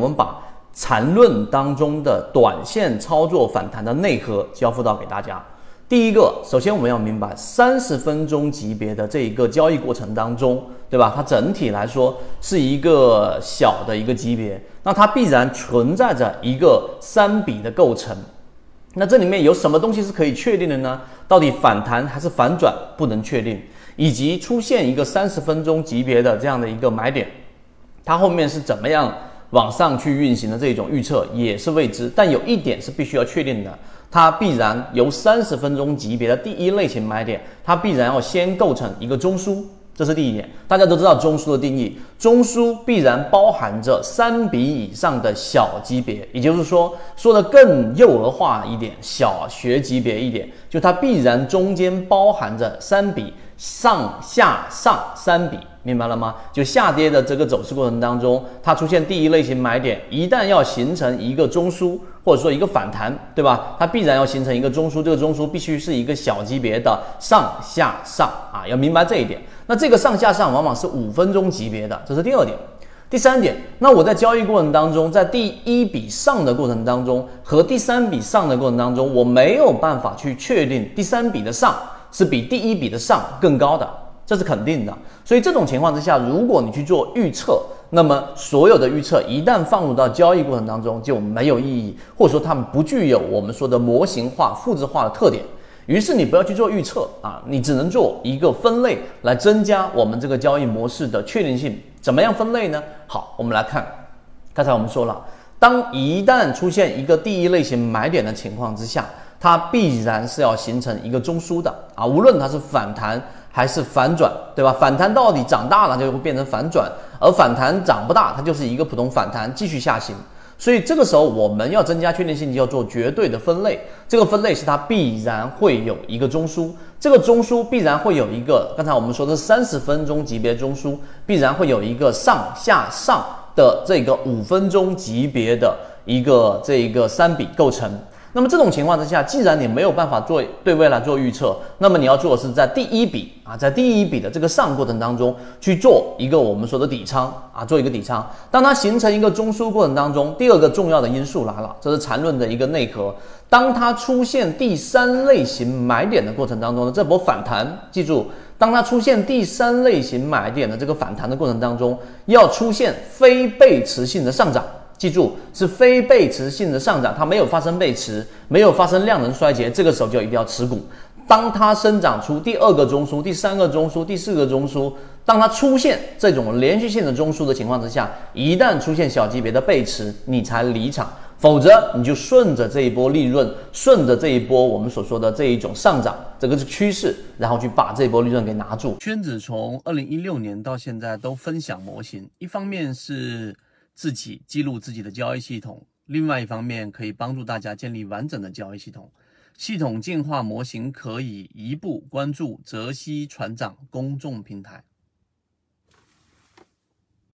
我们把缠论当中的短线操作反弹的内核交付到给大家。第一个，首先我们要明白，三十分钟级别的这一个交易过程当中，对吧？它整体来说是一个小的一个级别，那它必然存在着一个三笔的构成。那这里面有什么东西是可以确定的呢？到底反弹还是反转不能确定，以及出现一个三十分钟级别的这样的一个买点。它后面是怎么样往上去运行的这种预测也是未知，但有一点是必须要确定的，它必然由三十分钟级别的第一类型买点，它必然要先构成一个中枢，这是第一点。大家都知道中枢的定义，中枢必然包含着三笔以上的小级别，也就是说，说的更幼儿化一点，小学级别一点，就它必然中间包含着三笔上下上三笔。明白了吗？就下跌的这个走势过程当中，它出现第一类型买点，一旦要形成一个中枢，或者说一个反弹，对吧？它必然要形成一个中枢，这个中枢必须是一个小级别的上下上啊，要明白这一点。那这个上下上往往是五分钟级别的，这是第二点。第三点，那我在交易过程当中，在第一笔上的过程当中和第三笔上的过程当中，我没有办法去确定第三笔的上是比第一笔的上更高的。这是肯定的，所以这种情况之下，如果你去做预测，那么所有的预测一旦放入到交易过程当中就没有意义，或者说它们不具有我们说的模型化、复制化的特点。于是你不要去做预测啊，你只能做一个分类来增加我们这个交易模式的确定性。怎么样分类呢？好，我们来看，刚才我们说了，当一旦出现一个第一类型买点的情况之下，它必然是要形成一个中枢的啊，无论它是反弹。还是反转，对吧？反弹到底长大了就会变成反转，而反弹长不大，它就是一个普通反弹，继续下行。所以这个时候我们要增加确定性，就要做绝对的分类。这个分类是它必然会有一个中枢，这个中枢必然会有一个，刚才我们说的三十分钟级别中枢，必然会有一个上下上的这个五分钟级别的一个这一个三笔构成。那么这种情况之下，既然你没有办法做对未来做预测，那么你要做的是在第一笔啊，在第一笔的这个上过程当中去做一个我们说的底仓啊，做一个底仓。当它形成一个中枢过程当中，第二个重要的因素来了，这是缠论的一个内核。当它出现第三类型买点的过程当中呢，这波反弹，记住，当它出现第三类型买点的这个反弹的过程当中，要出现非背驰性的上涨。记住，是非背驰性的上涨，它没有发生背驰，没有发生量能衰竭，这个时候就一定要持股。当它生长出第二个中枢、第三个中枢、第四个中枢，当它出现这种连续性的中枢的情况之下，一旦出现小级别的背驰，你才离场，否则你就顺着这一波利润，顺着这一波我们所说的这一种上涨，这个是趋势，然后去把这波利润给拿住。圈子从二零一六年到现在都分享模型，一方面是。自己记录自己的交易系统，另外一方面可以帮助大家建立完整的交易系统。系统进化模型可以一步关注泽西船长公众平台。